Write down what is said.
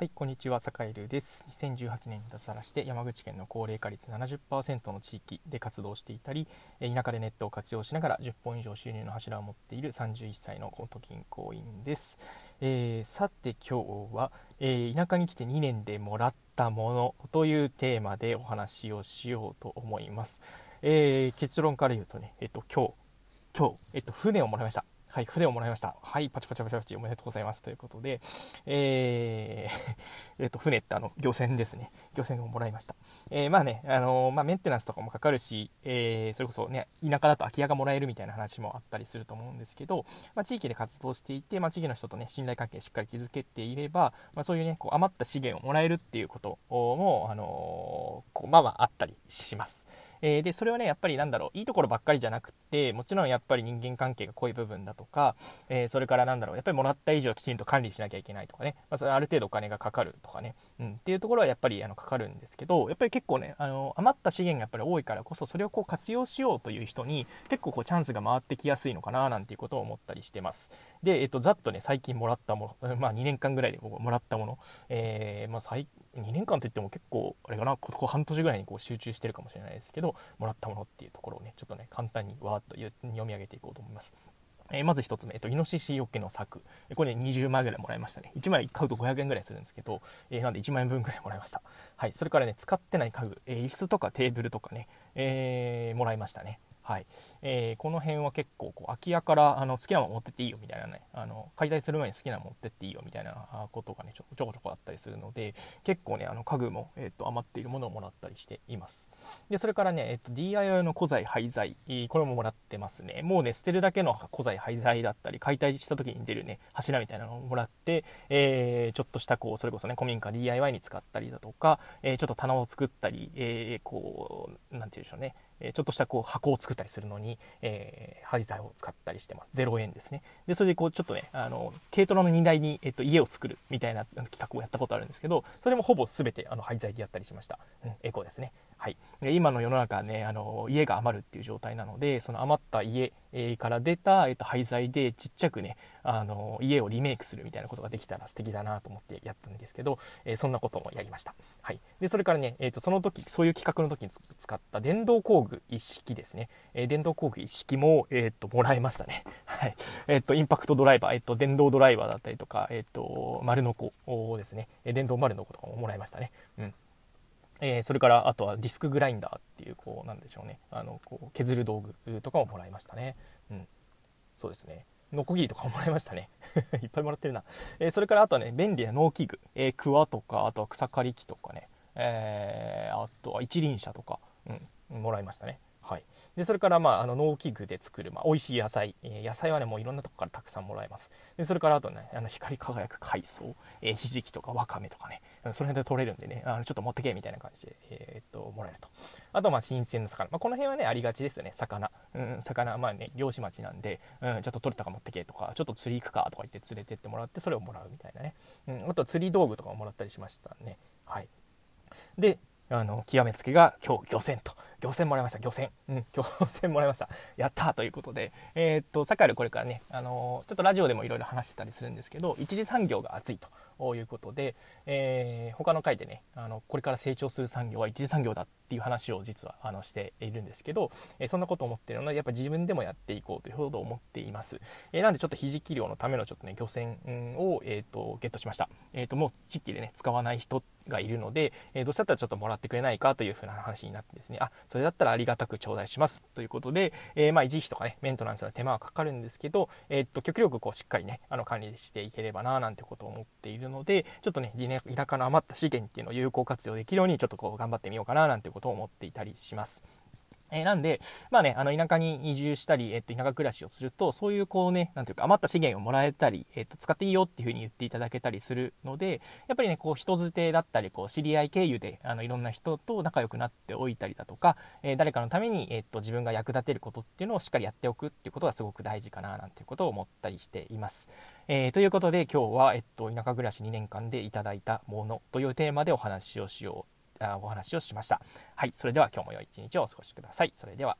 はい、こんにちは、坂井です。2018年に脱サラして山口県の高齢化率70%の地域で活動していたり、田舎でネットを活用しながら10本以上収入の柱を持っている31歳の元銀行員です。えー、さて今日は、えー、田舎に来て2年でもらったものというテーマでお話をしようと思います。えー、結論から言うとね、えっと、今日、今日、えっと、船をもらいました。はい、船をもらいました。はい、パチパチパチパチおめでとうございます。ということで、えー、えっと、船ってあの、漁船ですね。漁船をもらいました。えー、まあね、あのー、まあ、メンテナンスとかもかかるし、えー、それこそね、田舎だと空き家がもらえるみたいな話もあったりすると思うんですけど、まあ、地域で活動していて、まあ、地域の人とね、信頼関係しっかり築けていれば、まあ、そういうね、こう余った資源をもらえるっていうことも、あのこう、まあまああったりします。えー、でそれはねやっぱりなんだろういいところばっかりじゃなくてもちろんやっぱり人間関係が濃い部分だとか、えー、それからなんだろうやっぱりもらった以上きちんと管理しなきゃいけないとかね、まあ、ある程度お金がかかるとかね、うん、っていうところはやっぱりあのかかるんですけどやっぱり結構ねあの余った資源がやっぱり多いからこそそれをこう活用しようという人に結構こうチャンスが回ってきやすいのかななんていうことを思ったりしてます。で、えっと、ざっとね最近もらったもの、まあ、2年間ぐらいでもらったもの、え、まあ、2年間といっても結構あれかなここ半年ぐらいにこう集中してるかもしれないですけどもらったものっていうところをねちょっとね簡単にわーっと読み上げていこうと思います。え、まず1つ目、えっと、イノシシよけの柵。これ、ね、20枚ぐらいもらいましたね。1枚買うと500円ぐらいするんですけど、えー、なんで1万円分ぐらいもらいました。はい。それからね、使ってない家具、えー、椅子とかテーブルとかね、えー、もらいましたね。はい。えー、この辺は結構こう空き家からあの好きなもの持ってっていいよみたいなねあの解体する前に好きなもの持ってっていいよみたいなことがねちょちょこちょこあったりするので結構ねあの家具も、えーと、余っているものをもらったりしています。でそれからね、えーと、DIY の古材廃材これももらってますね。もうね捨てるだけの古材廃材だったり解体した時に出るね柱みたいなのをもらって、えー、ちょっとしたこうそれこそね古民家 DIY に使ったりだとか、えー、ちょっと棚を作ったり、えー、こう何て言うんでしょうね。えちょっとしたこう箱を作ったりするのに、えー、廃材を使ったりしてます。0円ですね。で、それでこうちょっとね、あの、軽トラの荷台に、えっと、家を作るみたいな企画をやったことあるんですけど、それもほぼ全てあの廃材でやったりしました。うん、エコですね。はい、で今の世の中ねあの家が余るっていう状態なのでその余った家、から出た、えー、と廃材でちっちゃくねあの家をリメイクするみたいなことができたら素敵だなと思ってやったんですけど、えー、そんなこともやりました、はい、でそれからね、えー、とその時そういう企画の時に使った電動工具一式ですね、えー、電動工具一式も、えー、ともらいましたね、はい。えー、とインパクトドライバー、えー、と電動ドライバーだったりとか、えー、と丸のこですね。電動丸のことかももらいましたね、うん。えー、それからあとはディスクグラインダーっていうこうなんでしょうね。あのこう削る道具とかももらいましたね、うん、そうですね。ノコギリとかももらいましたね。いっぱいもらってるな、えー、それからあとはね便利な農機具、えー、クワとかあとは草刈り機とかね、えーあとは一輪車とか、うん、もらいましたね。はい、でそれから、まあ、あの農機具で作る、まあ、美味しい野菜、えー、野菜はねもういろんなとこからたくさんもらえます。でそれからあとねあの光り輝く海藻、えー、ひじきとかわかめとかね。その辺で取れるんでね。あのちょっと持ってけみたいな感じで、えー、っともらえると。あとまあ新鮮な魚、まあ、この辺はねありがちですよね。魚、うん、魚。まあね漁師町なんで、うん、ちょっと取れたか持ってけとかちょっと釣り行くかとか言って連れてってもらってそれをもらうみたいなね、うん、あと釣り道具とかももらったりしましたね。はい。であの極めつけが今日漁船と漁船もらいました、漁船。うん、漁船もらいました。やったということで、えー、っと、サカルこれからね、あのー、ちょっとラジオでもいろいろ話してたりするんですけど、一次産業が熱いということで、えー、他の回でね、あの、これから成長する産業は一次産業だっていう話を実はあのしているんですけど、えそんなこと思ってるので、やっぱ自分でもやっていこうというほど思っています。えなんでちょっとひじき漁のためのちょっとね、漁船を、えっと、ゲットしました。えっと、もう地域でね、使わない人がいるので、えどうしたらちょっともらってくれないかというふうな話になってですね、あ、それだったらありがたく頂戴しますということで、えー、まあ維持費とかね、メンテナンスの手間はかかるんですけど、えー、っと、極力こうしっかりね、あの管理していければななんてことを思っているので、ちょっとね、田舎の余った資源っていうのを有効活用できるように、ちょっとこう頑張ってみようかななんてことを思っていたりします。えー、なんで、まあね、あの、田舎に移住したり、えっと、田舎暮らしをすると、そういうこうね、なんていうか、余った資源をもらえたり、えっと、使っていいよっていうふうに言っていただけたりするので、やっぱりね、こう、人づてだったり、こう、知り合い経由で、あの、いろんな人と仲良くなっておいたりだとか、えー、誰かのために、えっと、自分が役立てることっていうのをしっかりやっておくっていうことがすごく大事かな、なんていうことを思ったりしています。えー、ということで、今日は、えっと、田舎暮らし2年間でいただいたものというテーマでお話をしよう、お話をしました。はい、それでは今日も良い一日をお過ごしください。それでは。